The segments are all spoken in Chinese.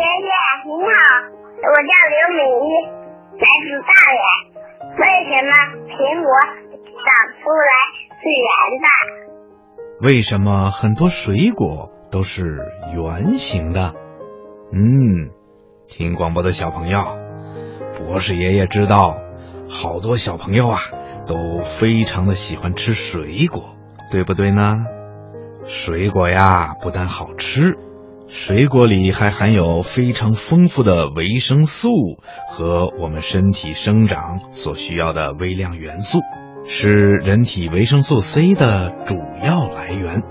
爷爷您好，我叫刘敏一，来自大连。为什么苹果长出来是圆的？为什么很多水果都是圆形的？嗯，听广播的小朋友，博士爷爷知道，好多小朋友啊都非常的喜欢吃水果，对不对呢？水果呀，不但好吃，水果里还含有非常丰富的维生素和我们身体生长所需要的微量元素，是人体维生素 C 的主要来源。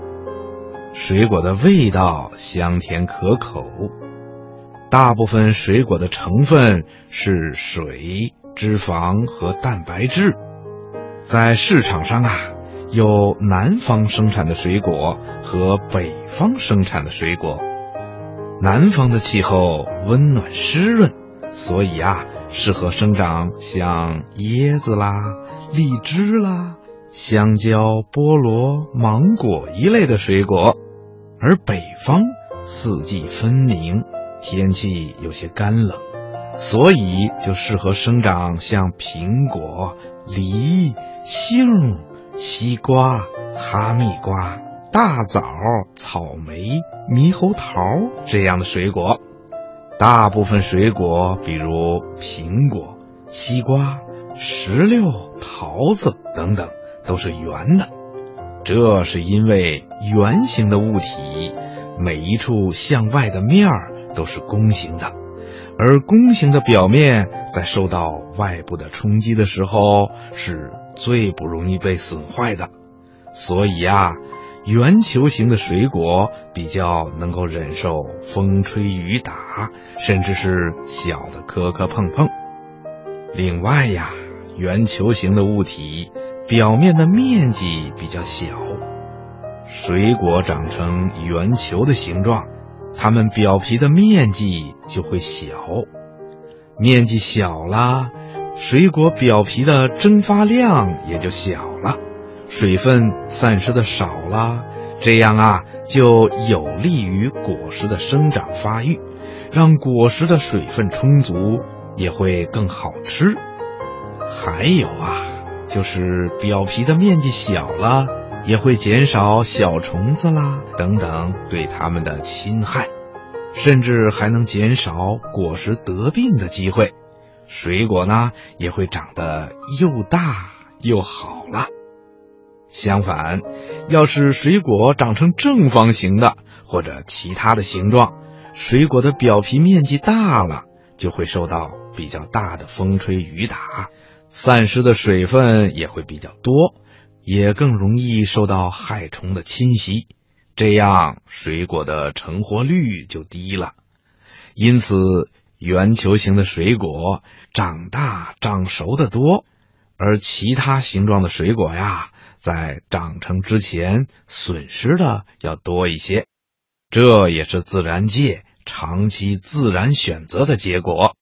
水果的味道香甜可口，大部分水果的成分是水、脂肪和蛋白质。在市场上啊，有南方生产的水果和北方生产的水果。南方的气候温暖湿润，所以啊，适合生长像椰子啦、荔枝啦、香蕉、菠萝、芒果一类的水果。而北方四季分明，天气有些干冷，所以就适合生长像苹果、梨、杏、西瓜、哈密瓜、大枣、草莓、猕猴桃这样的水果。大部分水果，比如苹果、西瓜、石榴、桃子等等，都是圆的。这是因为圆形的物体，每一处向外的面儿都是弓形的，而弓形的表面在受到外部的冲击的时候是最不容易被损坏的。所以呀，圆球形的水果比较能够忍受风吹雨打，甚至是小的磕磕碰碰。另外呀，圆球形的物体。表面的面积比较小，水果长成圆球的形状，它们表皮的面积就会小。面积小了，水果表皮的蒸发量也就小了，水分散失的少了，这样啊就有利于果实的生长发育，让果实的水分充足，也会更好吃。还有啊。就是表皮的面积小了，也会减少小虫子啦等等对它们的侵害，甚至还能减少果实得病的机会。水果呢也会长得又大又好了。相反，要是水果长成正方形的或者其他的形状，水果的表皮面积大了，就会受到比较大的风吹雨打。散失的水分也会比较多，也更容易受到害虫的侵袭，这样水果的成活率就低了。因此，圆球形的水果长大长熟的多，而其他形状的水果呀，在长成之前损失的要多一些。这也是自然界长期自然选择的结果。